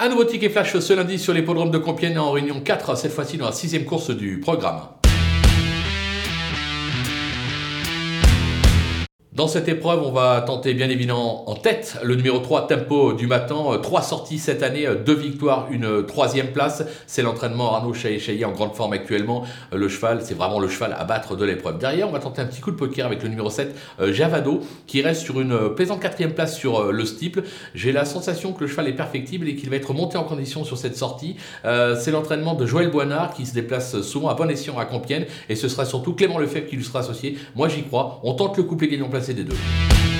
Un nouveau ticket flash ce lundi sur l'hippodrome de Compiègne en réunion 4, cette fois-ci dans la sixième course du programme. Dans cette épreuve, on va tenter bien évidemment en tête le numéro 3 Tempo du matin. Euh, trois sorties cette année, euh, deux victoires, une euh, troisième place. C'est l'entraînement Arnaud Chaillet en grande forme actuellement. Le cheval, c'est vraiment le cheval à battre de l'épreuve. Derrière, on va tenter un petit coup de poker avec le numéro 7 Javado qui reste sur une plaisante quatrième place sur le steeple. J'ai la sensation que le cheval est perfectible et qu'il va être monté en condition sur cette sortie. c'est l'entraînement de Joël Boinard qui se déplace souvent à bon escient à Compiègne et ce sera surtout Clément Lefebvre qui lui sera associé. Moi j'y crois. On tente le couplet gagnant placé des deux.